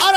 Ahora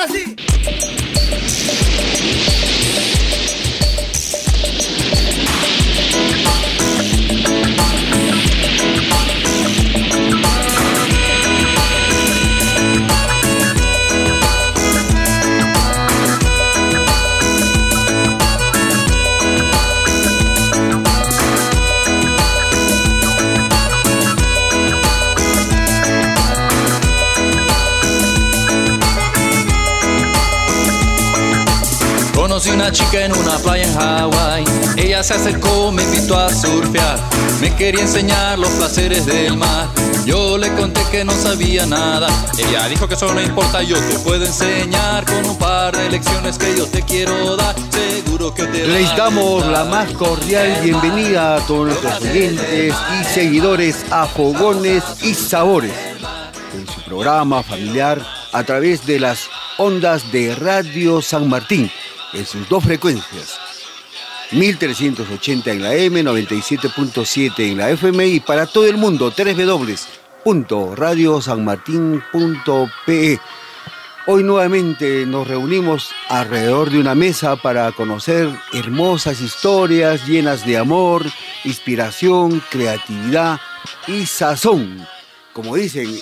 una chica en una playa en Hawái. Ella se acercó, me invitó a surfear. Me quería enseñar los placeres del mar. Yo le conté que no sabía nada. Ella dijo que eso no importa, yo te puedo enseñar con un par de lecciones que yo te quiero dar. Seguro que te Les damos la más cordial bienvenida a todos nuestros oyentes y seguidores a Fogones y Sabores, en su programa familiar a través de las ondas de Radio San Martín, en sus dos frecuencias, 1380 en la M, 97.7 en la FM y para todo el mundo, www.radiosanmartin.pe. Hoy nuevamente nos reunimos alrededor de una mesa para conocer hermosas historias llenas de amor, inspiración, creatividad y sazón. Como dicen,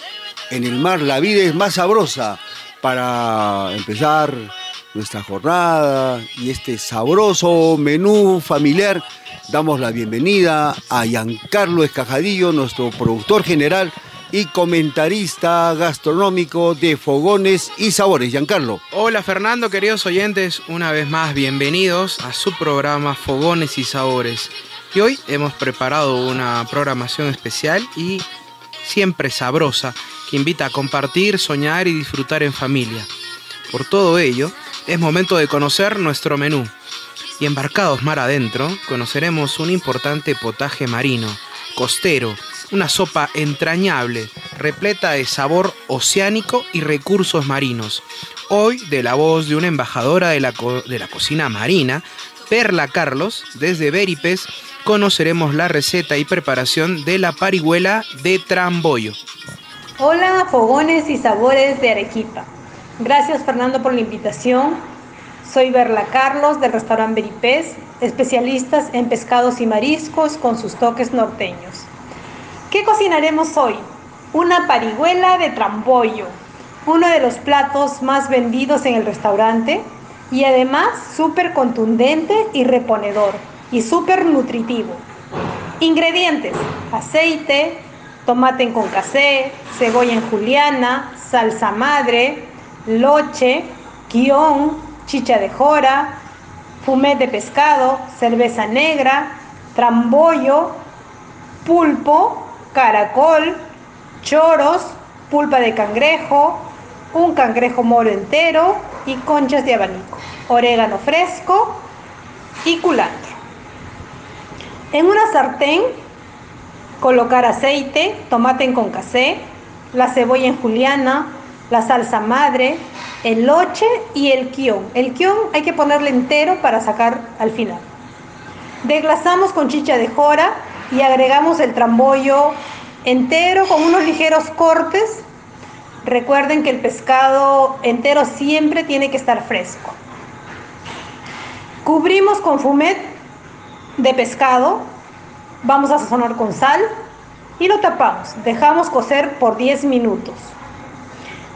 en el mar la vida es más sabrosa. Para empezar nuestra jornada y este sabroso menú familiar, damos la bienvenida a Giancarlo Escajadillo, nuestro productor general y comentarista gastronómico de Fogones y Sabores. Giancarlo. Hola Fernando, queridos oyentes, una vez más bienvenidos a su programa Fogones y Sabores. Y hoy hemos preparado una programación especial y siempre sabrosa que invita a compartir, soñar y disfrutar en familia. Por todo ello, es momento de conocer nuestro menú. Y embarcados mar adentro, conoceremos un importante potaje marino, costero, una sopa entrañable, repleta de sabor oceánico y recursos marinos. Hoy, de la voz de una embajadora de la, de la cocina marina, Perla Carlos, desde Beripes, conoceremos la receta y preparación de la parihuela de tramboyo. Hola, fogones y sabores de Arequipa. Gracias Fernando por la invitación. Soy Berla Carlos del restaurante Beripés, especialistas en pescados y mariscos con sus toques norteños. ¿Qué cocinaremos hoy? Una parihuela de trambollo, uno de los platos más vendidos en el restaurante y además súper contundente y reponedor y súper nutritivo. Ingredientes: aceite, tomate en concasé, cebolla en juliana, salsa madre, loche, guion, chicha de jora, fumet de pescado, cerveza negra, trambollo, pulpo, caracol, choros, pulpa de cangrejo, un cangrejo moro entero y conchas de abanico, orégano fresco y culantro. En una sartén colocar aceite, tomate en concasé, la cebolla en juliana, la salsa madre, el loche y el quión. El quión hay que ponerle entero para sacar al final. Desglasamos con chicha de jora y agregamos el trambollo entero con unos ligeros cortes. Recuerden que el pescado entero siempre tiene que estar fresco. Cubrimos con fumet de pescado, vamos a sazonar con sal y lo tapamos. Dejamos cocer por 10 minutos.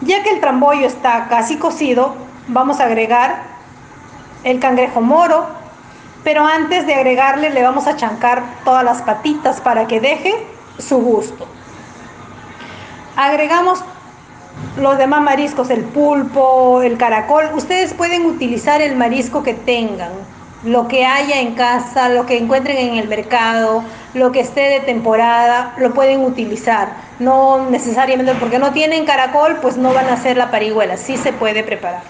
Ya que el trambollo está casi cocido, vamos a agregar el cangrejo moro, pero antes de agregarle le vamos a chancar todas las patitas para que deje su gusto. Agregamos los demás mariscos, el pulpo, el caracol. Ustedes pueden utilizar el marisco que tengan, lo que haya en casa, lo que encuentren en el mercado. Lo que esté de temporada, lo pueden utilizar. No necesariamente porque no tienen caracol, pues no van a hacer la parihuela, sí se puede preparar.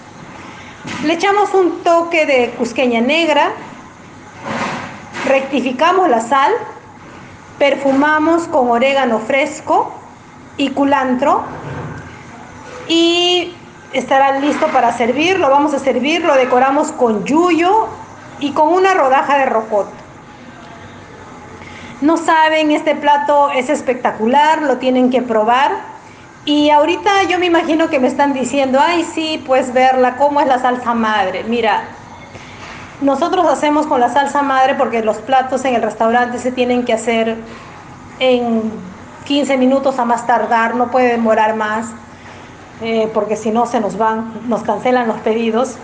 Le echamos un toque de cusqueña negra, rectificamos la sal, perfumamos con orégano fresco y culantro y estará listo para servir. Lo vamos a servir, lo decoramos con yuyo y con una rodaja de rocoto. No saben, este plato es espectacular, lo tienen que probar. Y ahorita yo me imagino que me están diciendo, ay sí, pues verla, ¿cómo es la salsa madre? Mira, nosotros hacemos con la salsa madre porque los platos en el restaurante se tienen que hacer en 15 minutos a más tardar, no puede demorar más, eh, porque si no se nos van, nos cancelan los pedidos.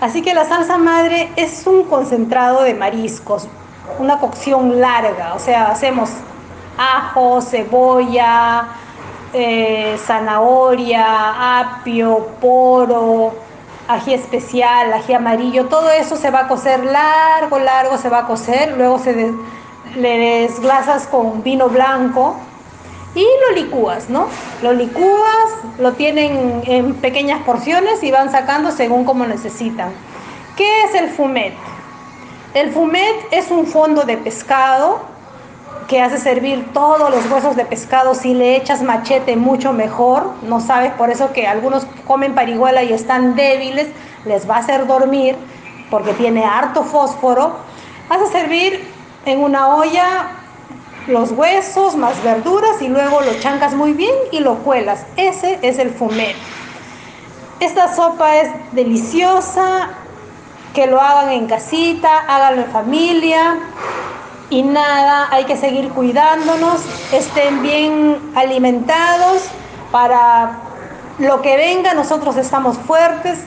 Así que la salsa madre es un concentrado de mariscos, una cocción larga, o sea, hacemos ajo, cebolla, eh, zanahoria, apio, poro, ají especial, ají amarillo, todo eso se va a cocer largo, largo, se va a cocer, luego se le desglasas con vino blanco y lo licúas, ¿no? Lo licúas, lo tienen en pequeñas porciones y van sacando según como necesitan. ¿Qué es el fumet? El fumet es un fondo de pescado que hace servir todos los huesos de pescado. Si le echas machete, mucho mejor. No sabes, por eso que algunos comen parihuela y están débiles, les va a hacer dormir porque tiene harto fósforo. Hace servir en una olla los huesos más verduras y luego lo chancas muy bien y lo cuelas. Ese es el fumet. Esta sopa es deliciosa, que lo hagan en casita, háganlo en familia y nada, hay que seguir cuidándonos, estén bien alimentados para lo que venga, nosotros estamos fuertes.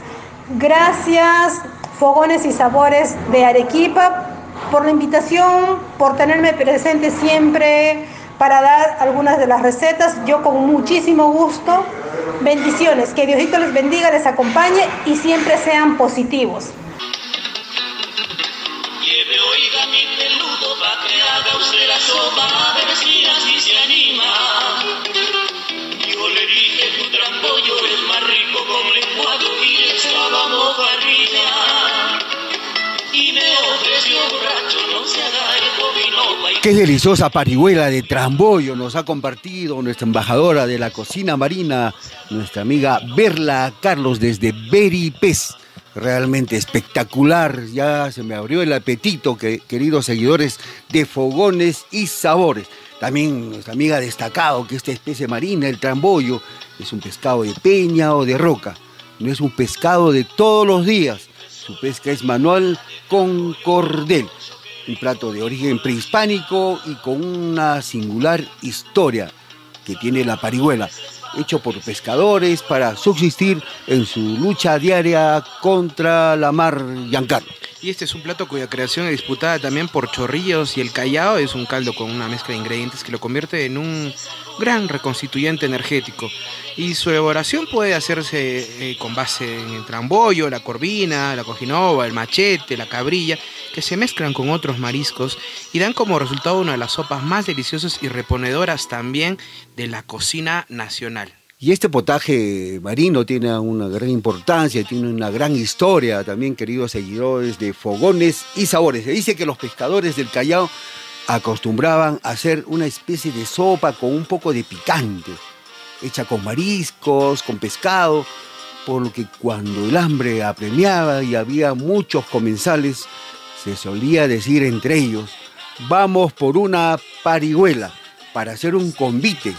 Gracias, Fogones y Sabores de Arequipa, por la invitación, por tenerme presente siempre para dar algunas de las recetas. Yo con muchísimo gusto. Bendiciones, que Diosito les bendiga, les acompañe y siempre sean positivos. Oiga mi peludo, pa' que haga usted la sopa, a ver si así se anima. Yo le dije, tu trampollo es más rico con lenguado y estaba mojarrilla. Y me ofreció borracho, no se haga el Qué deliciosa parihuela de trambollo nos ha compartido nuestra embajadora de la cocina marina, nuestra amiga Berla Carlos desde Beripes realmente espectacular. Ya se me abrió el apetito, que, queridos seguidores de Fogones y Sabores. También nuestra amiga ha destacado que esta especie marina, el trambollo, es un pescado de peña o de roca. No es un pescado de todos los días. Su pesca es manual con cordel. Un plato de origen prehispánico y con una singular historia que tiene la parihuela hecho por pescadores para subsistir en su lucha diaria contra la mar Giancarlo. Y este es un plato cuya creación es disputada también por Chorrillos y el Callao. Es un caldo con una mezcla de ingredientes que lo convierte en un gran reconstituyente energético. Y su elaboración puede hacerse eh, con base en el trambollo, la corvina, la cojinova, el machete, la cabrilla, que se mezclan con otros mariscos y dan como resultado una de las sopas más deliciosas y reponedoras también de la cocina nacional. Y este potaje marino tiene una gran importancia, tiene una gran historia también, queridos seguidores de fogones y sabores. Se dice que los pescadores del Callao acostumbraban a hacer una especie de sopa con un poco de picante, hecha con mariscos, con pescado, por lo que cuando el hambre apremiaba y había muchos comensales, se solía decir entre ellos, vamos por una parihuela para hacer un convite.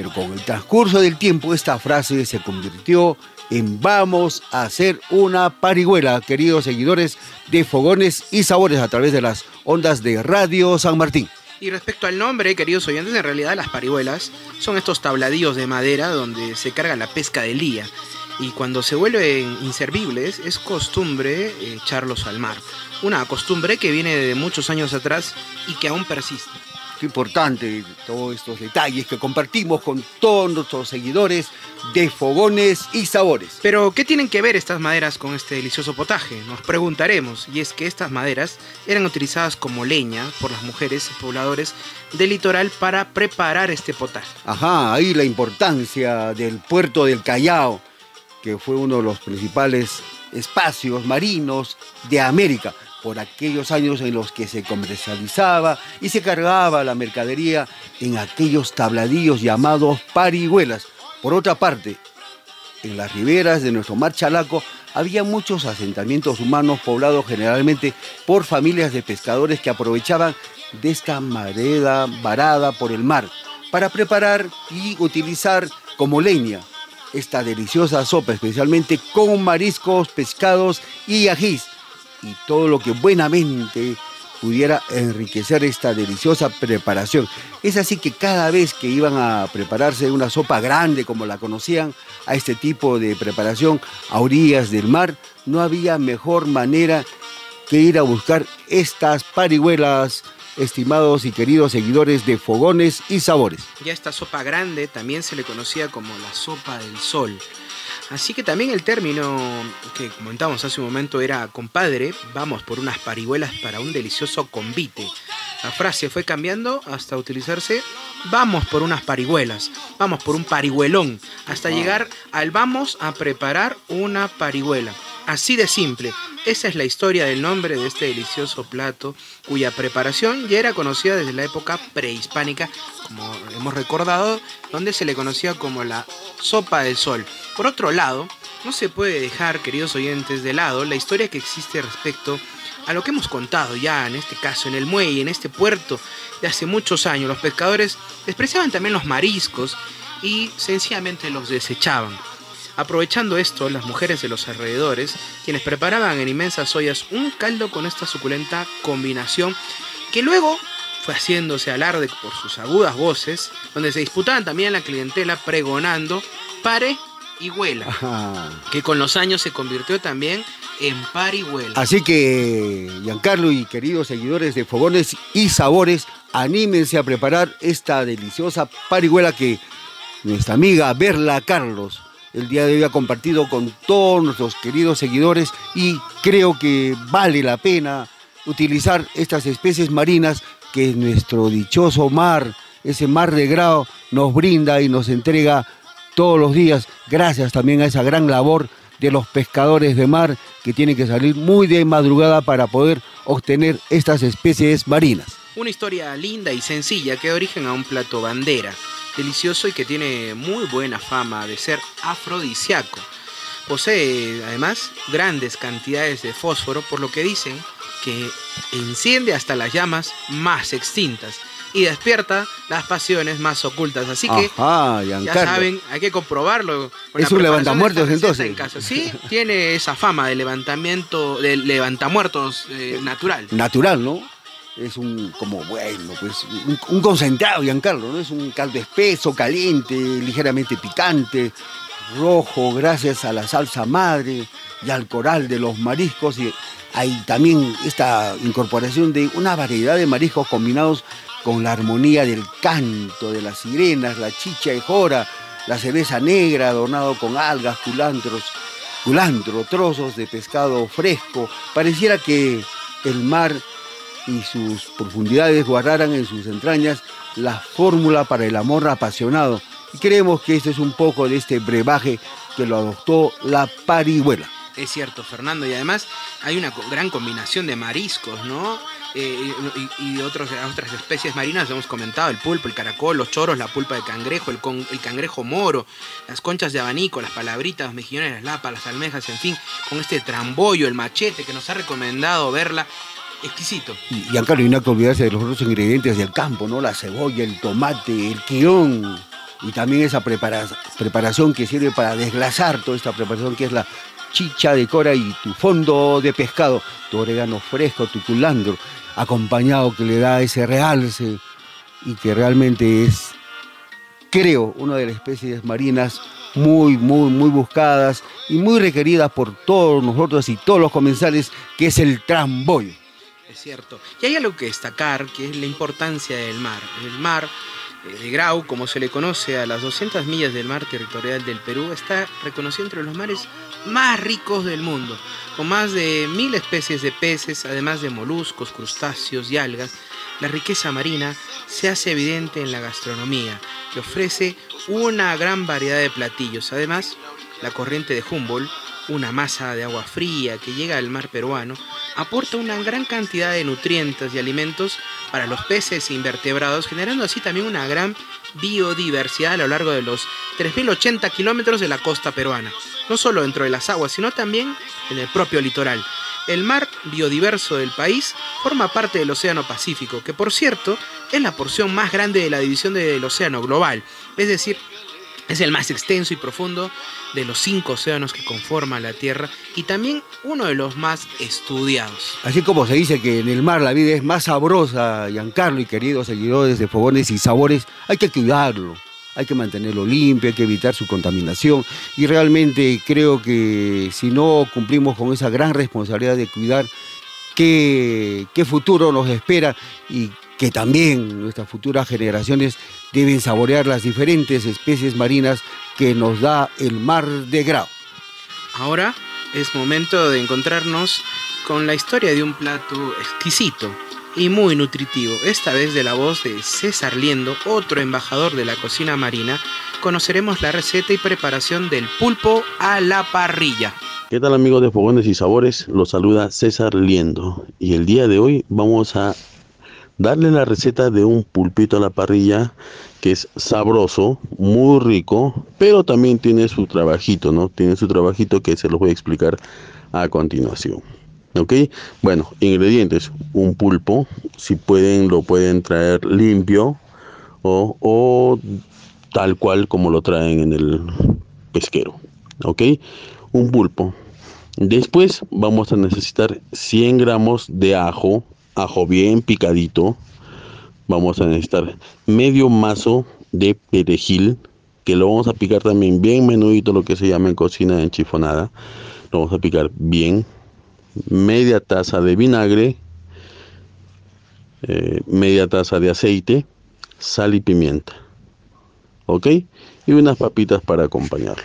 Pero con el transcurso del tiempo esta frase se convirtió en vamos a hacer una parihuela, queridos seguidores de Fogones y Sabores a través de las ondas de Radio San Martín. Y respecto al nombre, queridos oyentes, en realidad las parihuelas son estos tabladillos de madera donde se carga la pesca de lía. Y cuando se vuelven inservibles, es costumbre echarlos al mar una costumbre que viene de muchos años atrás y que aún persiste. Qué importante todos estos detalles que compartimos con todos nuestros seguidores de Fogones y Sabores. Pero, ¿qué tienen que ver estas maderas con este delicioso potaje? Nos preguntaremos, y es que estas maderas eran utilizadas como leña por las mujeres y pobladores del litoral para preparar este potaje. Ajá, ahí la importancia del puerto del Callao, que fue uno de los principales espacios marinos de América por aquellos años en los que se comercializaba y se cargaba la mercadería en aquellos tabladillos llamados parihuelas. Por otra parte, en las riberas de nuestro mar Chalaco había muchos asentamientos humanos poblados generalmente por familias de pescadores que aprovechaban de esta mareda varada por el mar para preparar y utilizar como leña esta deliciosa sopa, especialmente con mariscos, pescados y ajís y todo lo que buenamente pudiera enriquecer esta deliciosa preparación. Es así que cada vez que iban a prepararse una sopa grande como la conocían, a este tipo de preparación a orillas del mar, no había mejor manera que ir a buscar estas parihuelas, estimados y queridos seguidores de Fogones y Sabores. Ya esta sopa grande también se le conocía como la sopa del sol. Así que también el término que comentamos hace un momento era compadre, vamos por unas parihuelas para un delicioso convite. La frase fue cambiando hasta utilizarse vamos por unas parihuelas, vamos por un parihuelón, hasta llegar al vamos a preparar una parihuela. Así de simple, esa es la historia del nombre de este delicioso plato, cuya preparación ya era conocida desde la época prehispánica, como hemos recordado, donde se le conocía como la sopa del sol. Por otro lado, no se puede dejar, queridos oyentes, de lado la historia que existe respecto a lo que hemos contado ya en este caso, en el muelle, en este puerto de hace muchos años. Los pescadores despreciaban también los mariscos y sencillamente los desechaban. Aprovechando esto, las mujeres de los alrededores, quienes preparaban en inmensas ollas un caldo con esta suculenta combinación, que luego fue haciéndose alarde por sus agudas voces, donde se disputaban también la clientela pregonando pare y huela, que con los años se convirtió también en parihuela. Así que, Giancarlo y queridos seguidores de Fogones y Sabores, anímense a preparar esta deliciosa parihuela que nuestra amiga Berla Carlos el día de hoy ha compartido con todos nuestros queridos seguidores y creo que vale la pena utilizar estas especies marinas que nuestro dichoso mar, ese mar de grado, nos brinda y nos entrega todos los días, gracias también a esa gran labor de los pescadores de mar que tienen que salir muy de madrugada para poder obtener estas especies marinas. Una historia linda y sencilla que da origen a un plato bandera delicioso y que tiene muy buena fama de ser afrodisíaco. Posee además grandes cantidades de fósforo, por lo que dicen que enciende hasta las llamas más extintas y despierta las pasiones más ocultas. Así que ya saben, hay que comprobarlo. es un levantamuertos entonces. Sí, tiene esa fama de levantamiento, de levantamuertos eh, natural. Natural, ¿no? Es un, como bueno, pues un, concentrado, Giancarlo, ¿no? Es un caldo espeso, caliente, ligeramente picante, rojo, gracias a la salsa madre y al coral de los mariscos. Y hay también esta incorporación de una variedad de mariscos combinados con la armonía del canto de las sirenas, la chicha y jora, la cereza negra adornado con algas, culantros, culantro, trozos de pescado fresco. Pareciera que el mar y sus profundidades guardaran en sus entrañas la fórmula para el amor apasionado. Y creemos que este es un poco de este brebaje que lo adoptó la parihuela. Es cierto, Fernando, y además hay una gran combinación de mariscos, ¿no? Eh, y, otras especies marinas, hemos comentado, el pulpo, el caracol, los choros, la pulpa de cangrejo, el, el cangrejo moro, las conchas de abanico, las palabritas, los mejillones, las lapas, las almejas, en fin, con este trambollo, el machete que nos ha recomendado verla exquisito. Y, y no hay que olvidarse de los otros ingredientes del campo, ¿no? La cebolla, el tomate, el quión y también esa preparación que sirve para desglasar toda esta preparación que es la chicha de cora y tu fondo de pescado, tu orégano fresco, tu culandro, acompañado que le da ese realce y que realmente es, creo, una de las especies marinas muy, muy, muy buscadas y muy requeridas por todos nosotros y todos los comensales, que es el tramboyo. Es cierto. Y hay algo que destacar, que es la importancia del mar. El mar eh, de Grau, como se le conoce a las 200 millas del mar territorial del Perú, está reconocido entre los mares más ricos del mundo, con más de mil especies de peces, además de moluscos, crustáceos y algas. La riqueza marina se hace evidente en la gastronomía, que ofrece una gran variedad de platillos. Además, la corriente de Humboldt, una masa de agua fría que llega al mar peruano, aporta una gran cantidad de nutrientes y alimentos para los peces e invertebrados, generando así también una gran biodiversidad a lo largo de los 3.080 kilómetros de la costa peruana, no solo dentro de las aguas, sino también en el propio litoral. El mar biodiverso del país forma parte del Océano Pacífico, que por cierto es la porción más grande de la división del océano global, es decir, es el más extenso y profundo de los cinco océanos que conforman la Tierra y también uno de los más estudiados. Así como se dice que en el mar la vida es más sabrosa, Giancarlo y queridos seguidores de Fogones y Sabores, hay que cuidarlo, hay que mantenerlo limpio, hay que evitar su contaminación y realmente creo que si no cumplimos con esa gran responsabilidad de cuidar, qué, futuro nos espera que también nuestras futuras generaciones deben saborear las diferentes especies marinas que nos da el mar de Grau. Ahora es momento de encontrarnos con la historia de un plato exquisito y muy nutritivo, esta vez de la voz de César Liendo, otro embajador de la cocina marina, conoceremos la receta y preparación del pulpo a la parrilla. ¿Qué tal amigos de Fogones y Sabores? Los saluda César Liendo y el día de hoy vamos a darle la receta de un pulpito a la parrilla que es sabroso, muy rico, pero también tiene su trabajito, ¿no? Tiene su trabajito que se los voy a explicar a continuación. ¿Ok? Bueno, ingredientes, un pulpo, si pueden lo pueden traer limpio o, o tal cual como lo traen en el pesquero. ¿Ok? Un pulpo. Después vamos a necesitar 100 gramos de ajo, ajo bien picadito. Vamos a necesitar medio mazo de perejil, que lo vamos a picar también bien menudito, lo que se llama en cocina enchifonada. Lo vamos a picar bien. Media taza de vinagre, eh, media taza de aceite, sal y pimienta. ¿Ok? Y unas papitas para acompañarlo.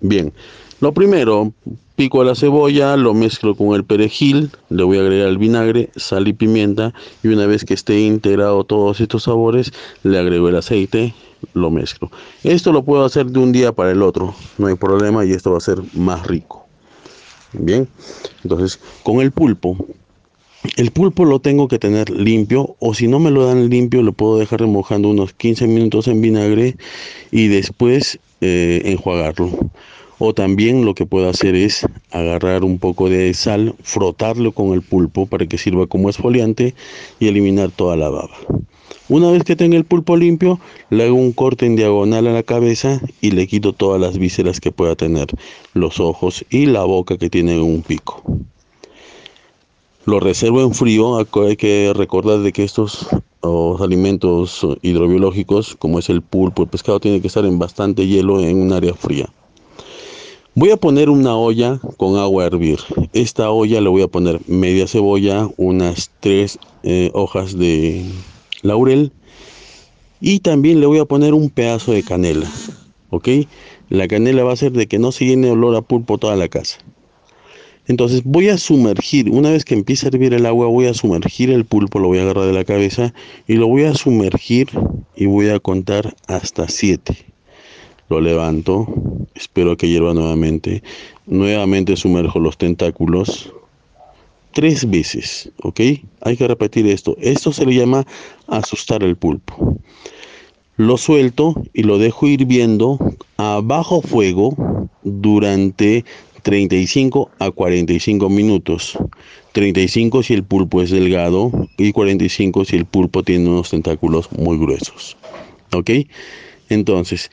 Bien, lo primero, pico la cebolla, lo mezclo con el perejil, le voy a agregar el vinagre, sal y pimienta y una vez que esté integrado todos estos sabores, le agrego el aceite, lo mezclo. Esto lo puedo hacer de un día para el otro, no hay problema y esto va a ser más rico. Bien, entonces con el pulpo, el pulpo lo tengo que tener limpio o si no me lo dan limpio lo puedo dejar remojando unos 15 minutos en vinagre y después eh, enjuagarlo. O también lo que puedo hacer es agarrar un poco de sal, frotarlo con el pulpo para que sirva como esfoliante y eliminar toda la baba. Una vez que tenga el pulpo limpio, le hago un corte en diagonal a la cabeza y le quito todas las vísceras que pueda tener, los ojos y la boca que tiene un pico. Lo reservo en frío, hay que recordar de que estos alimentos hidrobiológicos, como es el pulpo, el pescado, tiene que estar en bastante hielo en un área fría. Voy a poner una olla con agua a hervir. Esta olla le voy a poner media cebolla, unas tres eh, hojas de laurel y también le voy a poner un pedazo de canela. ¿Ok? La canela va a hacer de que no se llene olor a pulpo toda la casa. Entonces voy a sumergir, una vez que empiece a hervir el agua, voy a sumergir el pulpo, lo voy a agarrar de la cabeza y lo voy a sumergir y voy a contar hasta 7 lo levanto, espero que hierva nuevamente, nuevamente sumerjo los tentáculos tres veces, ¿ok? Hay que repetir esto. Esto se le llama asustar el pulpo. Lo suelto y lo dejo hirviendo a bajo fuego durante 35 a 45 minutos. 35 si el pulpo es delgado y 45 si el pulpo tiene unos tentáculos muy gruesos. ¿Ok? Entonces,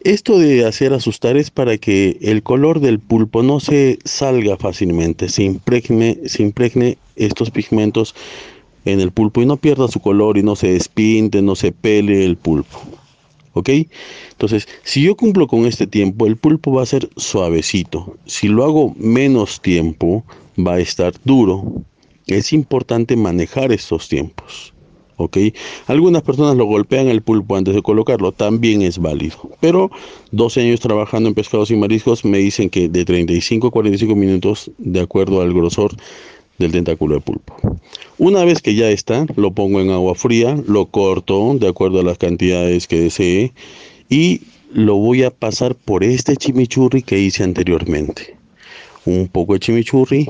esto de hacer asustar es para que el color del pulpo no se salga fácilmente, se impregne, se impregne estos pigmentos en el pulpo y no pierda su color y no se despinte, no se pele el pulpo. ¿Ok? Entonces, si yo cumplo con este tiempo, el pulpo va a ser suavecito. Si lo hago menos tiempo, va a estar duro. Es importante manejar estos tiempos. ¿Ok? Algunas personas lo golpean el pulpo antes de colocarlo, también es válido. Pero 12 años trabajando en pescados y mariscos me dicen que de 35 a 45 minutos, de acuerdo al grosor del tentáculo de pulpo. Una vez que ya está, lo pongo en agua fría, lo corto de acuerdo a las cantidades que desee y lo voy a pasar por este chimichurri que hice anteriormente. Un poco de chimichurri,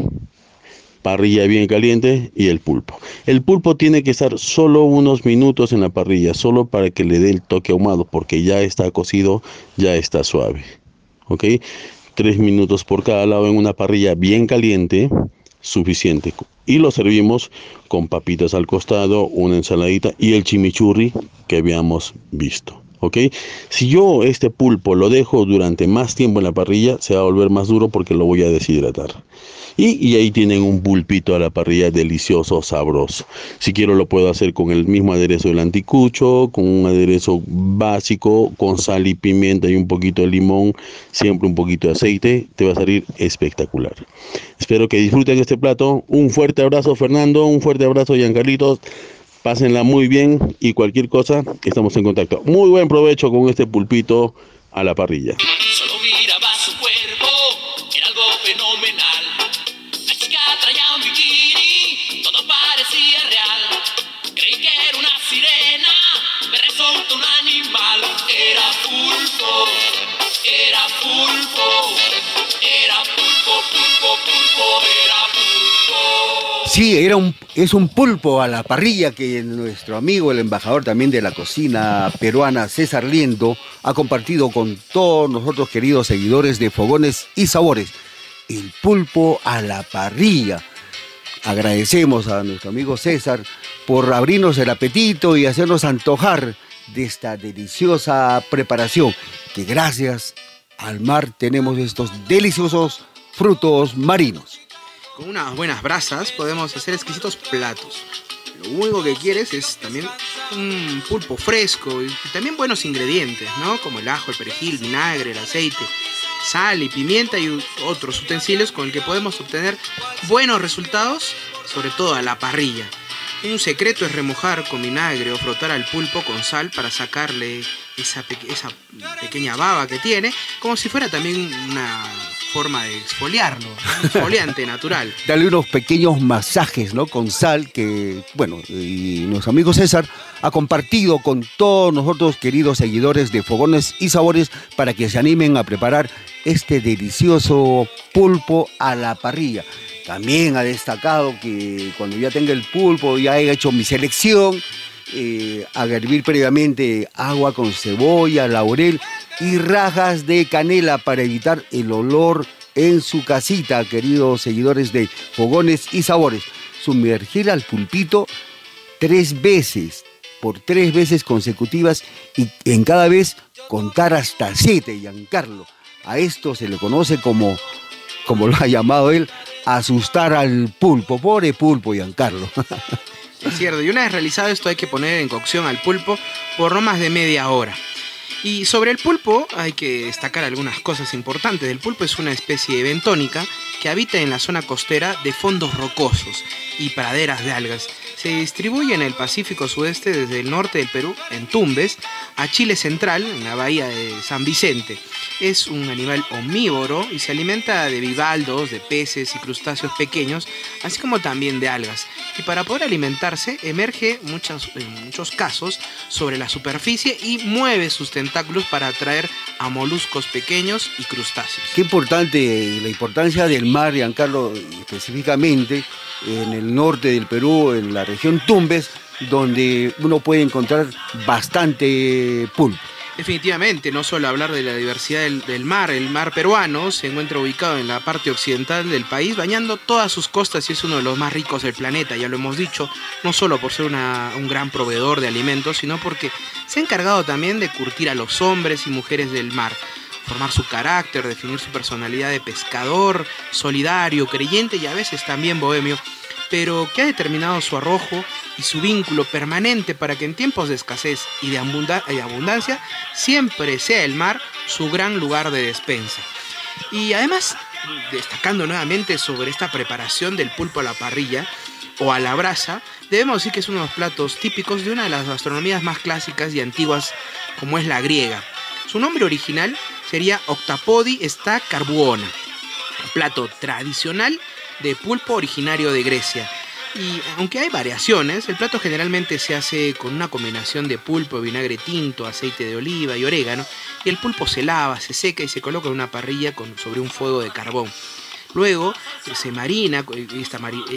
parrilla bien caliente y el pulpo. El pulpo tiene que estar solo unos minutos en la parrilla, solo para que le dé el toque ahumado, porque ya está cocido, ya está suave. ¿Ok? Tres minutos por cada lado en una parrilla bien caliente, suficiente. Y lo servimos con papitas al costado, una ensaladita y el chimichurri que habíamos visto. ¿Ok? Si yo este pulpo lo dejo durante más tiempo en la parrilla, se va a volver más duro porque lo voy a deshidratar. Y, ahí tienen un pulpito a la parrilla delicioso, sabroso. Si quiero lo puedo hacer con el mismo aderezo del anticucho, con un aderezo básico, con sal y pimienta y un poquito de limón, siempre un poquito de aceite, te va a salir espectacular. Espero que disfruten este plato. Un fuerte abrazo Fernando, un fuerte abrazo Giancarlitos. Pásenla muy bien y cualquier cosa, estamos en contacto. Muy buen provecho con este pulpito a la parrilla. Sí, era un, es un pulpo a la parrilla que nuestro amigo, el embajador también de la cocina peruana, César Liendo, ha compartido con todos nosotros queridos seguidores de Fogones y Sabores. El pulpo a la parrilla. Agradecemos a nuestro amigo César por abrirnos el apetito y hacernos antojar de esta deliciosa preparación, que gracias al mar tenemos estos deliciosos frutos marinos. Con unas buenas brasas podemos hacer exquisitos platos. Lo único que quieres es también un pulpo fresco y también buenos ingredientes, ¿no? Como el ajo, el perejil, vinagre, el aceite, sal y pimienta y otros utensilios con el que podemos obtener buenos resultados, sobre todo a la parrilla. Un secreto es remojar con vinagre o frotar al pulpo con sal para sacarle esa, esa pequeña baba que tiene, como si fuera también una forma de exfoliarlo, exfoliante natural. Dale unos pequeños masajes, ¿no? Con sal que, bueno, y nuestro amigo César ha compartido con todos nosotros, queridos seguidores de Fogones y Sabores, para que se animen a preparar este delicioso pulpo a la parrilla. También ha destacado que cuando ya tenga el pulpo, ya he hecho mi selección, eh, a hervir previamente agua con cebolla, laurel y rajas de canela para evitar el olor en su casita, queridos seguidores de Fogones y Sabores. Sumergir al pulpito tres veces, por tres veces consecutivas y en cada vez contar hasta siete, Giancarlo. A esto se le conoce como, como lo ha llamado él, asustar al pulpo. Pobre pulpo, Giancarlo. Es cierto, y una vez realizado esto hay que poner en cocción al pulpo por no más de media hora. Y sobre el pulpo hay que destacar algunas cosas importantes. El pulpo es una especie bentónica que habita en la zona costera de fondos rocosos y praderas de algas. Se distribuye en el Pacífico Sudeste desde el norte del Perú, en Tumbes, a Chile Central, en la bahía de San Vicente. Es un animal omnívoro y se alimenta de bivaldos, de peces y crustáceos pequeños, así como también de algas. Y para poder alimentarse, emerge muchos, en muchos casos sobre la superficie y mueve sus tentáculos para atraer a moluscos pequeños y crustáceos. Qué importante la importancia del mar, Giancarlo, específicamente en el norte del Perú, en la región Tumbes, donde uno puede encontrar bastante pulpo. Definitivamente, no solo hablar de la diversidad del, mar, el mar peruano se encuentra ubicado en la parte occidental del país, bañando todas sus costas y es uno de los más ricos del planeta, ya lo hemos dicho, no solo por ser un gran proveedor de alimentos, sino porque se ha encargado también de curtir a los hombres y mujeres del mar, formar su carácter, definir su personalidad de pescador, solidario, creyente y a veces también bohemio pero que ha determinado su arrojo y su vínculo permanente para que en tiempos de escasez y de abundancia siempre sea el mar su gran lugar de despensa. Y además, destacando nuevamente sobre esta preparación del pulpo a la parrilla, o a la brasa, debemos decir que es uno de los platos típicos de una de las gastronomías más clásicas y antiguas como es la griega. Su nombre original sería Octapodi sta carbuona, plato tradicional de pulpo originario de Grecia. Y aunque hay variaciones, el plato generalmente se hace con una combinación de pulpo, vinagre tinto, aceite de oliva y orégano, y el pulpo se lava, se seca y se coloca en una parrilla con, sobre un fuego de carbón. Luego se marina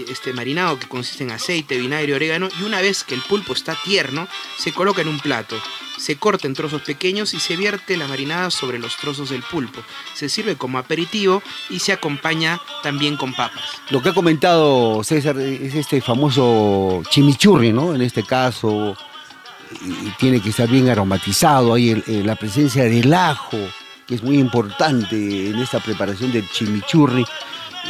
este marinado que consiste en aceite, vinagre orégano y una vez que el pulpo está tierno se coloca en un plato. Se corta en trozos pequeños y se vierte la marinada sobre los trozos del pulpo. Se sirve como aperitivo y se acompaña también con papas. Lo que ha comentado César es este famoso chimichurri, ¿no? En este caso, tiene que estar bien aromatizado, hay la presencia del ajo, que es muy importante en esta preparación del chimichurri.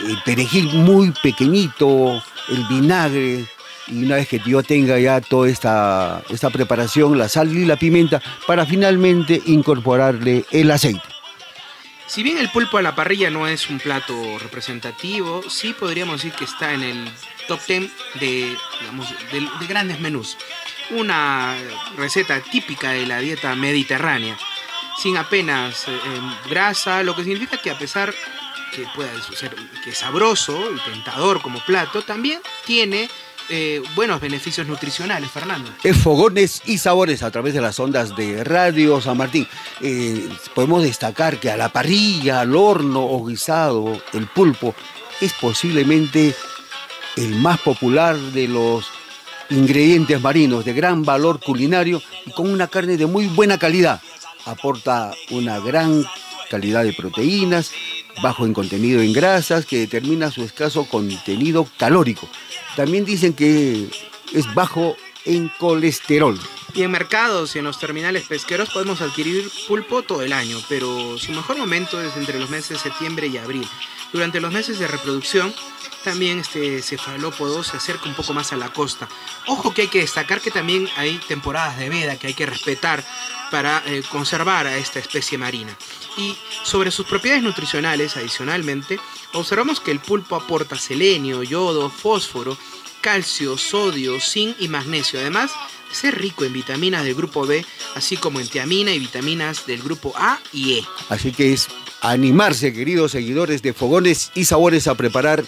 El perejil muy pequeñito, el vinagre, y una vez que yo tenga ya toda esta, esta preparación, la sal y la pimienta, para finalmente incorporarle el aceite. Si bien el pulpo a la parrilla no es un plato representativo, sí podríamos decir que está en el top 10 de, de grandes menús. Una receta típica de la dieta mediterránea sin apenas eh, em, grasa, lo que significa que a pesar que pueda ser sabroso y tentador como plato, también tiene eh, buenos beneficios nutricionales, Fernando. Es fogones y sabores a través de las ondas de Radio San Martín. Eh, podemos destacar que a la parrilla, al horno o guisado, el pulpo es posiblemente el más popular de los ingredientes marinos de gran valor culinario y con una carne de muy buena calidad aporta una gran calidad de proteínas, bajo en contenido en grasas, que determina su escaso contenido calórico. También dicen que es bajo en colesterol. Y en mercados y en los terminales pesqueros podemos adquirir pulpo todo el año, pero su mejor momento es entre los meses de septiembre y abril. Durante los meses de reproducción, también este cefalópodo se acerca un poco más a la costa. Ojo que hay que destacar que también hay temporadas de veda que hay que respetar para eh, conservar a esta especie marina. Y sobre sus propiedades nutricionales, adicionalmente, observamos que el pulpo aporta selenio, yodo, fósforo, calcio, sodio, zinc y magnesio. Además, ser rico en vitaminas del grupo B, así como en tiamina y vitaminas del grupo A y E. Así que es animarse, queridos seguidores de Fogones y Sabores, a preparar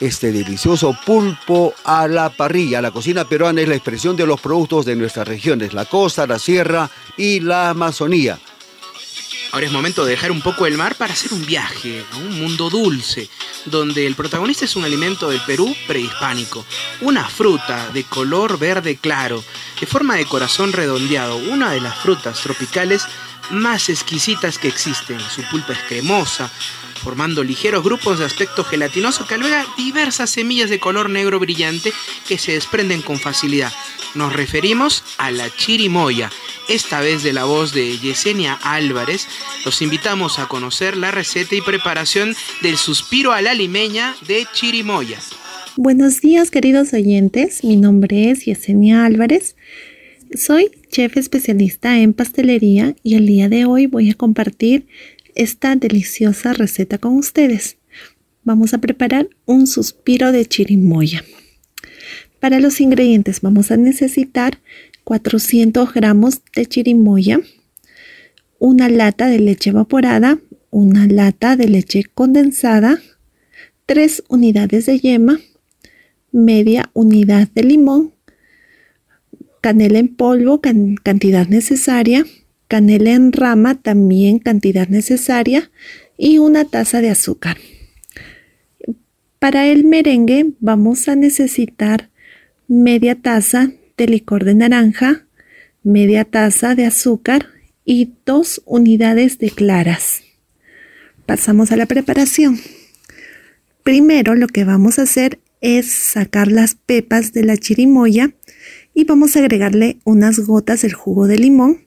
este delicioso pulpo a la parrilla. La cocina peruana es la expresión de los productos de nuestras regiones, la costa, la sierra y la Amazonía. Ahora es momento de dejar un poco el mar para hacer un viaje a un mundo dulce, donde el protagonista es un alimento del Perú prehispánico, una fruta de color verde claro, de forma de corazón redondeado, una de las frutas tropicales más exquisitas que existen. Su pulpa es cremosa, formando ligeros grupos de aspecto gelatinoso que alberga diversas semillas de color negro brillante que se desprenden con facilidad. Nos referimos a la chirimoya, esta vez de la voz de Yesenia Álvarez. Los invitamos a conocer la receta y preparación del suspiro a la limeña de chirimoya. Buenos días queridos oyentes, mi nombre es Yesenia Álvarez. Soy chef especialista en pastelería y el día de hoy voy a compartir esta deliciosa receta con ustedes. Vamos a preparar un suspiro de chirimoya. Para los ingredientes vamos a necesitar 400 gramos de chirimoya, una lata de leche evaporada, una lata de leche condensada, 3 unidades de yema, media unidad de limón, canela en polvo, cantidad necesaria, canela en rama, también cantidad necesaria, y una taza de azúcar. Para el merengue vamos a necesitar media taza de licor de naranja, media taza de azúcar y dos unidades de claras. Pasamos a la preparación. Primero lo que vamos a hacer es sacar las pepas de la chirimoya y vamos a agregarle unas gotas del jugo de limón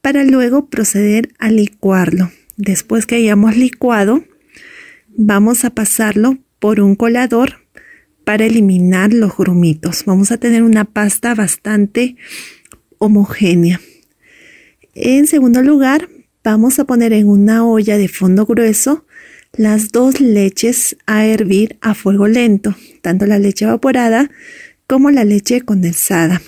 para luego proceder a licuarlo. Después que hayamos licuado, vamos a pasarlo por un colador para eliminar los grumitos. Vamos a tener una pasta bastante homogénea. En segundo lugar, vamos a poner en una olla de fondo grueso las dos leches a hervir a fuego lento, tanto la leche evaporada como la leche condensada.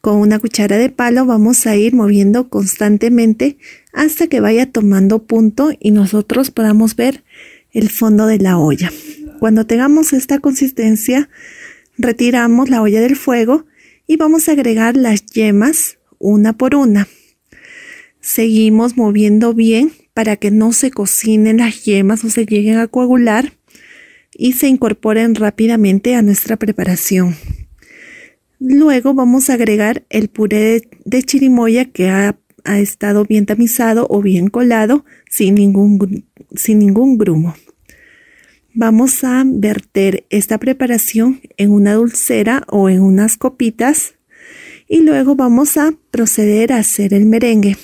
Con una cuchara de palo vamos a ir moviendo constantemente hasta que vaya tomando punto y nosotros podamos ver el fondo de la olla. Cuando tengamos esta consistencia, retiramos la olla del fuego y vamos a agregar las yemas una por una. Seguimos moviendo bien para que no se cocinen las yemas o se lleguen a coagular y se incorporen rápidamente a nuestra preparación. Luego vamos a agregar el puré de chirimoya que ha, estado bien tamizado o bien colado sin ningún, sin ningún grumo. Vamos a verter esta preparación en una dulcera o en unas copitas y luego vamos a proceder a hacer el merengue.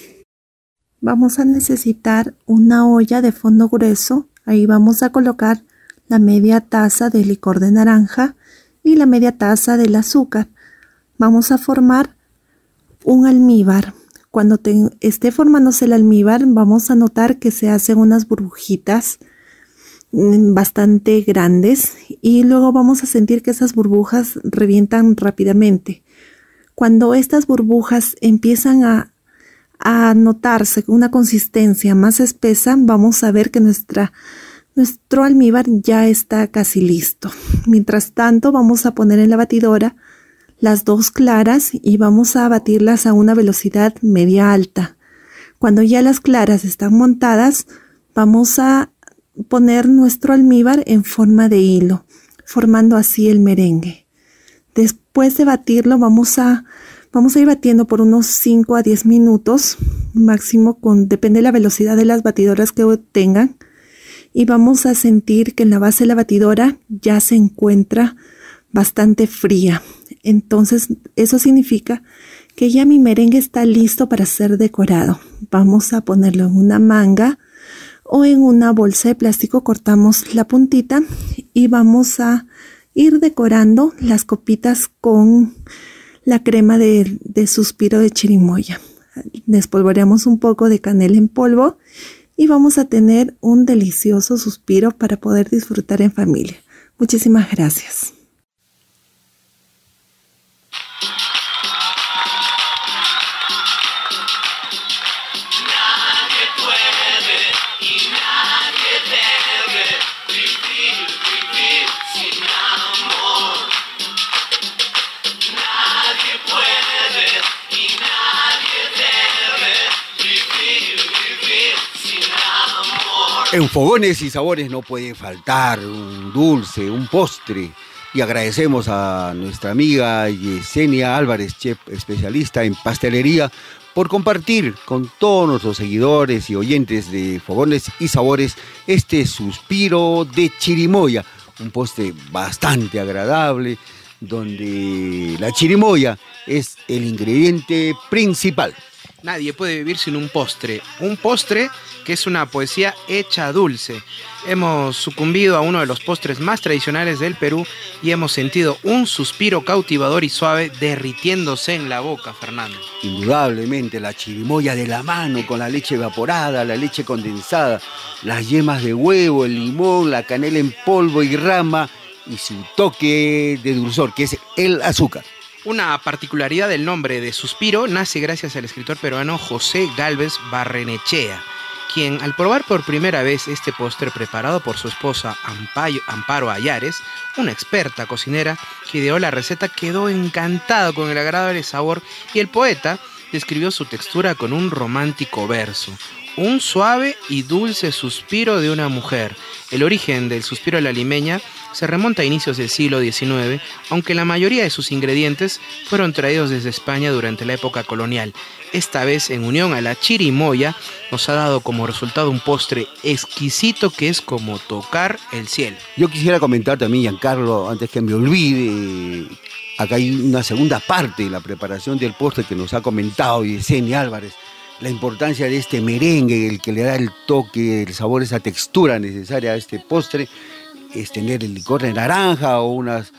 Vamos a necesitar una olla de fondo grueso. Ahí vamos a colocar la media taza de licor de naranja y la media taza del azúcar. Vamos a formar un almíbar. Cuando esté formándose el almíbar, vamos a notar que se hacen unas burbujitas bastante grandes y luego vamos a sentir que esas burbujas revientan rápidamente. Cuando estas burbujas empiezan a a notarse una consistencia más espesa, vamos a ver que nuestra, nuestro almíbar ya está casi listo. Mientras tanto, vamos a poner en la batidora las dos claras y vamos a batirlas a una velocidad media alta. Cuando ya las claras están montadas, vamos a poner nuestro almíbar en forma de hilo, formando así el merengue. Después de batirlo, vamos a Vamos a ir batiendo por unos 5 a 10 minutos, máximo con, depende de la velocidad de las batidoras que tengan. Y vamos a sentir que en la base de la batidora ya se encuentra bastante fría. Entonces, eso significa que ya mi merengue está listo para ser decorado. Vamos a ponerlo en una manga o en una bolsa de plástico, cortamos la puntita y vamos a ir decorando las copitas con la crema de, suspiro de chirimoya. Despolvoreamos un poco de canela en polvo y vamos a tener un delicioso suspiro para poder disfrutar en familia. Muchísimas gracias. En Fogones y Sabores no puede faltar un dulce, un postre. Y agradecemos a nuestra amiga Yesenia Álvarez, chef especialista en pastelería, por compartir con todos nuestros seguidores y oyentes de Fogones y Sabores este suspiro de chirimoya, un postre bastante agradable, donde la chirimoya es el ingrediente principal. Nadie puede vivir sin un postre. Un postre que es una poesía hecha dulce. Hemos sucumbido a uno de los postres más tradicionales del Perú y hemos sentido un suspiro cautivador y suave derritiéndose en la boca, Fernando. Indudablemente, la chirimoya de la mano con la leche evaporada, la leche condensada, las yemas de huevo, el limón, la canela en polvo y rama y su toque de dulzor, que es el azúcar. Una particularidad del nombre de Suspiro nace gracias al escritor peruano José Galvez Barrenechea, quien al probar por primera vez este póster preparado por su esposa Amparo Ayares, una experta cocinera que ideó la receta, quedó encantado con el agradable sabor y el poeta describió su textura con un romántico verso, un suave y dulce suspiro de una mujer. El origen del suspiro de la limeña se remonta a inicios del siglo XIX, aunque la mayoría de sus ingredientes fueron traídos desde España durante la época colonial. Esta vez, en unión a la chirimoya, nos ha dado como resultado un postre exquisito que es como tocar el cielo. Yo quisiera comentar también, Giancarlo, antes que me olvide, acá hay una segunda parte de la preparación del postre que nos ha comentado Yesenia Álvarez la importancia de este merengue, el que le da el toque, el sabor, esa textura necesaria a este postre, es tener el licor de naranja o unas,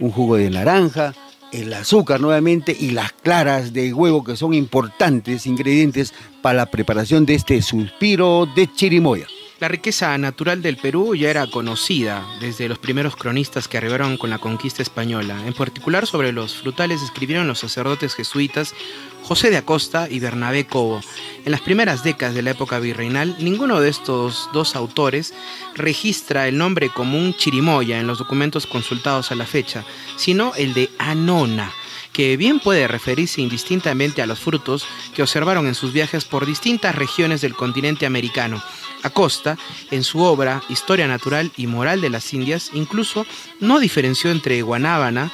un jugo de naranja, el azúcar nuevamente y las claras de huevo que son importantes ingredientes para la preparación de este suspiro de chirimoya. La riqueza natural del Perú ya era conocida desde los primeros cronistas que arribaron con la conquista española. En particular sobre los frutales escribieron los sacerdotes jesuitas José de Acosta y Bernabé Cobo. En las primeras décadas de la época virreinal, ninguno de estos dos autores registra el nombre común chirimoya en los documentos consultados a la fecha, sino el de anona que bien puede referirse indistintamente a los frutos que observaron en sus viajes por distintas regiones del continente americano. Acosta, en su obra Historia Natural y Moral de las Indias, incluso no diferenció entre guanábana,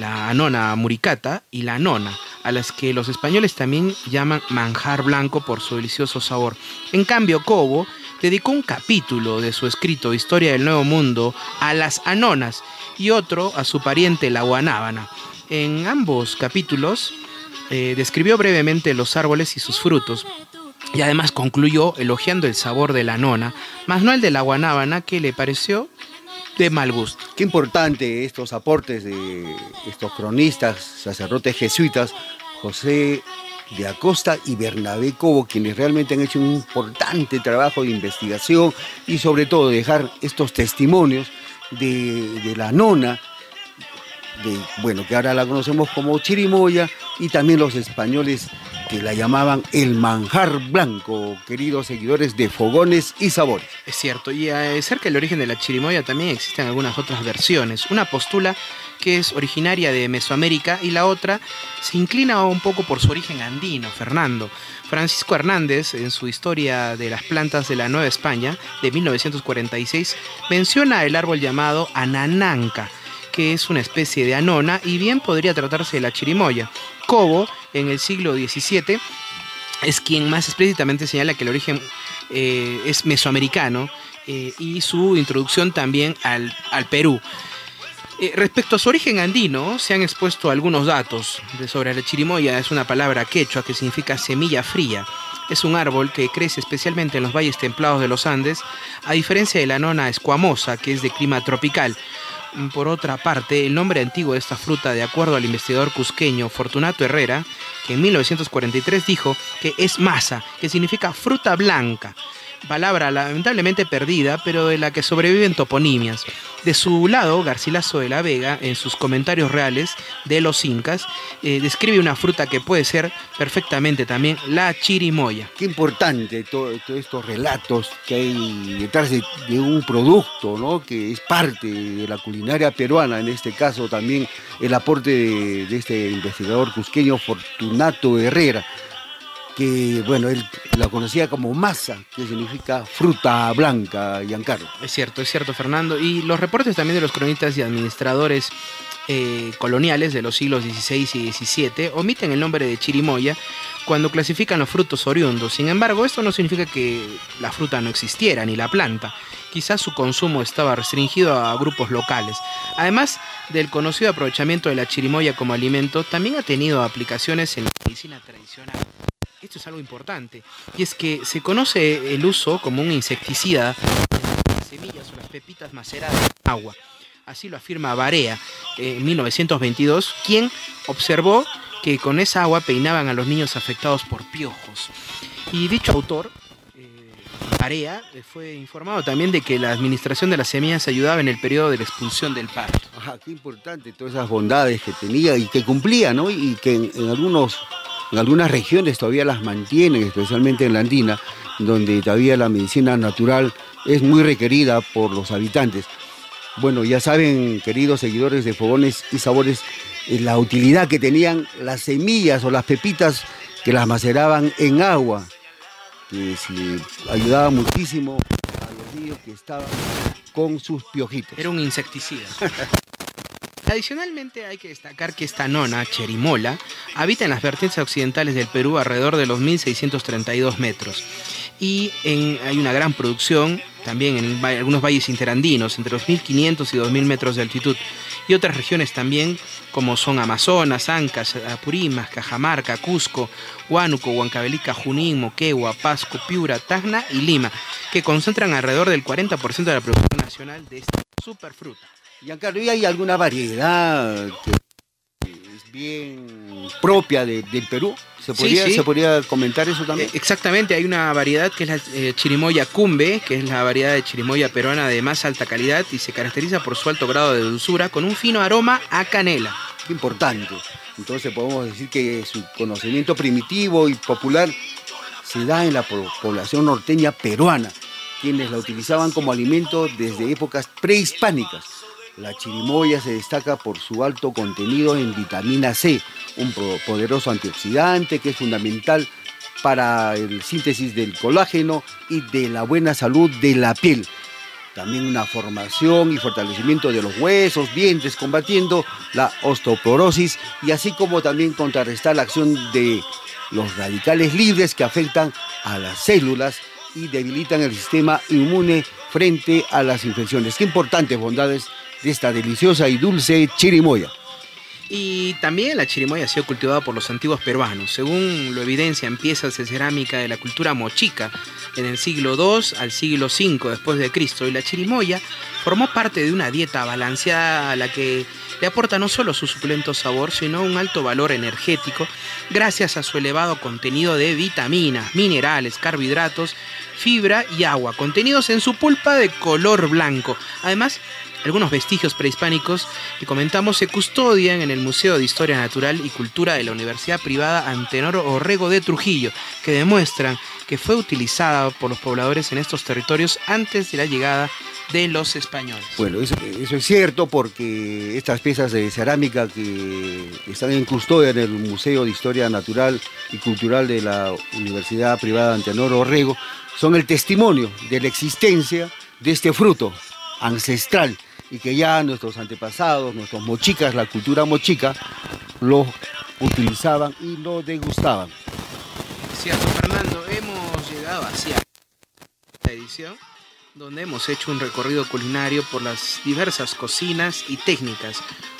la anona muricata y la anona, a las que los españoles también llaman manjar blanco por su delicioso sabor. En cambio, Cobo dedicó un capítulo de su escrito Historia del Nuevo Mundo a las anonas y otro a su pariente la guanábana. En ambos capítulos eh, describió brevemente los árboles y sus frutos, y además concluyó elogiando el sabor de la nona, más no el de la guanábana que le pareció de mal. Qué importante estos aportes de estos cronistas, sacerdotes jesuitas, José de Acosta y Bernabé Cobo, quienes realmente han hecho un importante trabajo de investigación y sobre todo dejar estos testimonios de, de la nona bueno, que ahora la conocemos como chirimoya, y también los españoles que la llamaban el manjar blanco, queridos seguidores de fogones y sabores. Es cierto, y cerca del origen de la chirimoya también existen algunas otras versiones. Una postula que es originaria de Mesoamérica y la otra se inclina un poco por su origen andino, Fernando. Francisco Hernández, en su Historia de las plantas de la Nueva España de 1946, menciona el árbol llamado anananca, que es una especie de anona y bien podría tratarse de la chirimoya. Cobo, en el siglo XVII, es quien más explícitamente señala que el origen eh, es mesoamericano eh, y su introducción también al, Perú. Eh, respecto a su origen andino, se han expuesto algunos datos sobre la chirimoya. Es una palabra quechua que significa semilla fría. Es un árbol que crece especialmente en los valles templados de los Andes, a diferencia de la nona escuamosa, que es de clima tropical. Por otra parte, el nombre antiguo de esta fruta, de acuerdo al investigador cusqueño Fortunato Herrera, que en 1943 dijo que es masa, que significa fruta blanca, palabra lamentablemente perdida, pero de la que sobreviven toponimias. De su lado, Garcilaso de la Vega, en sus comentarios reales de los incas, eh, describe una fruta que puede ser perfectamente también la chirimoya. Qué importante todos estos relatos que hay detrás de, un producto, ¿no? que es parte de la culinaria peruana, en este caso también el aporte de, de este investigador cusqueño Fortunato Herrera que bueno, él la conocía como masa, que significa fruta blanca, Giancarlo. Es cierto, es cierto, Fernando. Y los reportes también de los cronistas y administradores eh, coloniales de los siglos XVI y XVII omiten el nombre de chirimoya cuando clasifican los frutos oriundos. Sin embargo, esto no significa que la fruta no existiera, ni la planta. Quizás su consumo estaba restringido a grupos locales. Además del conocido aprovechamiento de la chirimoya como alimento, también ha tenido aplicaciones en la medicina tradicional esto es algo importante, y es que se conoce el uso como un insecticida de las semillas o las pepitas maceradas en agua. Así lo afirma Barea en 1922, quien observó que con esa agua peinaban a los niños afectados por piojos. Y dicho autor, eh, Barea, eh, fue informado también de que la administración de las semillas ayudaba en el periodo de la expulsión del parto. Qué importante todas esas bondades que tenía y que cumplía, ¿no? Y que en algunos en algunas regiones todavía las mantienen, especialmente en la andina, donde todavía la medicina natural es muy requerida por los habitantes. Bueno, ya saben, queridos seguidores de Fogones y Sabores, eh, la utilidad que tenían las semillas o las pepitas que las maceraban en agua, que ayudaba muchísimo a los niños que estaban con sus piojitos. Era un insecticida. Adicionalmente hay que destacar que esta nona, Cherimola, habita en las vertientes occidentales del Perú alrededor de los 1632 metros. Y hay una gran producción también en algunos valles interandinos, entre los 1500 y 2000 metros de altitud. Y otras regiones también, como son Amazonas, Ancas, Apurímac, Cajamarca, Cusco, Huánuco, Huancavelica, Junín, Moquegua, Pasco, Piura, Tacna y Lima, que concentran alrededor del 40% de la producción nacional de esta superfruta. Giancarlo, ¿y hay alguna variedad que es bien propia de- del Perú. ¿Se Sí, podría, sí. ¿Se podría comentar eso también? Eh, Exactamente, hay una variedad que es la eh, chirimoya cumbe, que es la variedad de chirimoya peruana de más alta calidad y se caracteriza por su alto grado de dulzura con un fino aroma a canela. Qué importante. Entonces podemos decir que su conocimiento primitivo y popular se da en la po- población norteña peruana, quienes la utilizaban como alimento desde épocas prehispánicas. La chirimoya se destaca por su alto contenido en vitamina C, un poderoso antioxidante que es fundamental para el síntesis del colágeno y de la buena salud de la piel. También una formación y fortalecimiento de los huesos, dientes, combatiendo la osteoporosis y así como también contrarrestar la acción de los radicales libres que afectan a las células y debilitan el sistema inmune frente a las infecciones. Qué importantes bondades de esta deliciosa y dulce chirimoya. Y también la chirimoya ha sido cultivada por los antiguos peruanos, según lo evidencian piezas de cerámica de la cultura mochica en el siglo II al siglo V después de Cristo. Y la chirimoya formó parte de una dieta balanceada a la que le aporta no solo su suculento sabor, sino un alto valor energético gracias a su elevado contenido de vitaminas, minerales, carbohidratos, fibra y agua, contenidos en su pulpa de color blanco. Además, algunos vestigios prehispánicos que comentamos se custodian en el Museo de Historia Natural y Cultura de la Universidad Privada Antenor Orrego de Trujillo, que demuestran que fue utilizada por los pobladores en estos territorios antes de la llegada de los españoles. Bueno, eso, es cierto porque estas piezas de cerámica que están en custodia en el Museo de Historia Natural y Cultural de la Universidad Privada Antenor Orrego son el testimonio de la existencia de este fruto ancestral y que ya nuestros antepasados, nuestros mochicas, la cultura mochica, lo utilizaban y lo degustaban. Cierto, Fernando, hemos llegado hacia esta edición donde hemos hecho un recorrido culinario por las diversas cocinas y técnicas,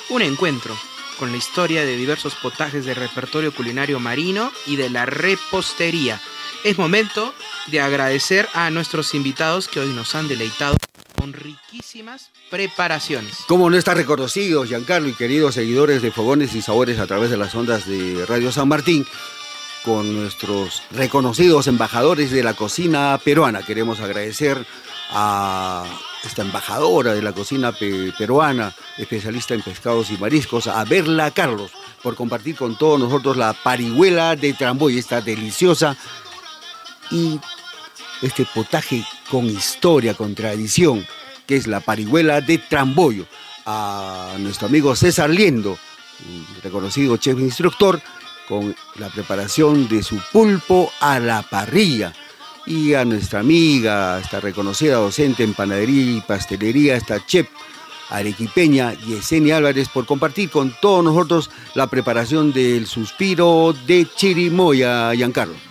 un encuentro con la historia de diversos potajes del repertorio culinario marino y de la repostería. Es momento de agradecer a nuestros invitados que hoy nos han deleitado con riquísimas preparaciones. Como no está reconocido, Giancarlo y queridos seguidores de Fogones y Sabores a través de las ondas de Radio San Martín, con nuestros reconocidos embajadores de la cocina peruana. Queremos agradecer a esta embajadora de la cocina pe- peruana, especialista en pescados y mariscos, a Berla Carlos, por compartir con todos nosotros la parihuela de Tramboy, esta deliciosa y este potaje con historia, con tradición, que es la parihuela de Tramboyo. A nuestro amigo César Liendo, reconocido chef instructor, con la preparación de su pulpo a la parrilla. Y a nuestra amiga, esta reconocida docente en panadería y pastelería, esta chef arequipeña Yesenia Álvarez, por compartir con todos nosotros la preparación del suspiro de Chirimoya, Giancarlo.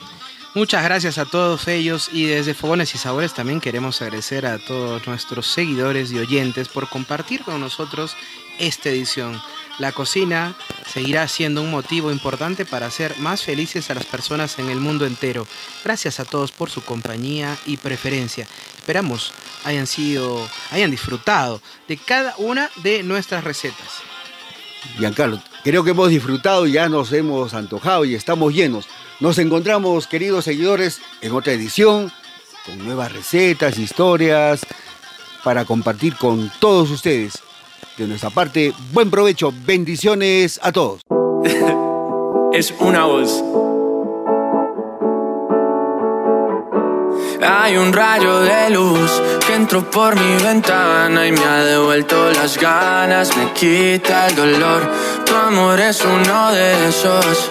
Muchas gracias a todos ellos y desde Fogones y Sabores también queremos agradecer a todos nuestros seguidores y oyentes por compartir con nosotros esta edición. La cocina seguirá siendo un motivo importante para hacer más felices a las personas en el mundo entero. Gracias a todos por su compañía y preferencia. Esperamos hayan sido, hayan disfrutado de cada una de nuestras recetas. Giancarlo, creo que hemos disfrutado, ya nos hemos antojado y estamos llenos. Nos encontramos, queridos seguidores, en otra edición, con nuevas recetas, historias, para compartir con todos ustedes. De nuestra parte, buen provecho, bendiciones a todos. es una voz. Hay un rayo de luz que entró por mi ventana y me ha devuelto las ganas, me quita el dolor. Tu amor es uno de esos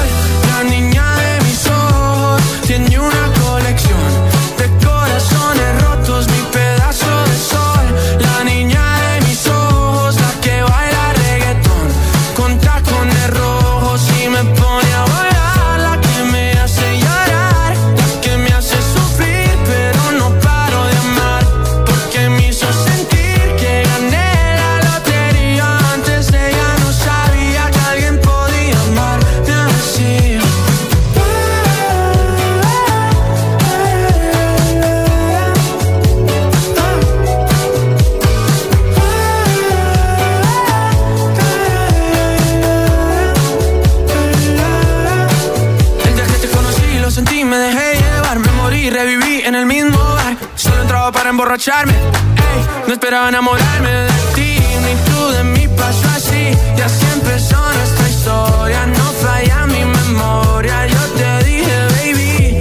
emborracharme. Ey, no esperaba enamorarme de ti, ni tú de mí pasó así. Y así empezó nuestra historia, no falla mi memoria. Yo te dije, baby.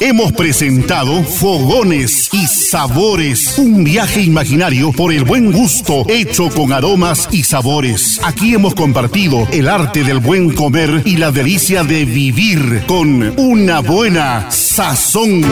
Hemos presentado Fogones y Sabores, un viaje imaginario por el buen gusto hecho con aromas y sabores. Aquí hemos compartido el arte del buen comer y la delicia de vivir con una buena sazón.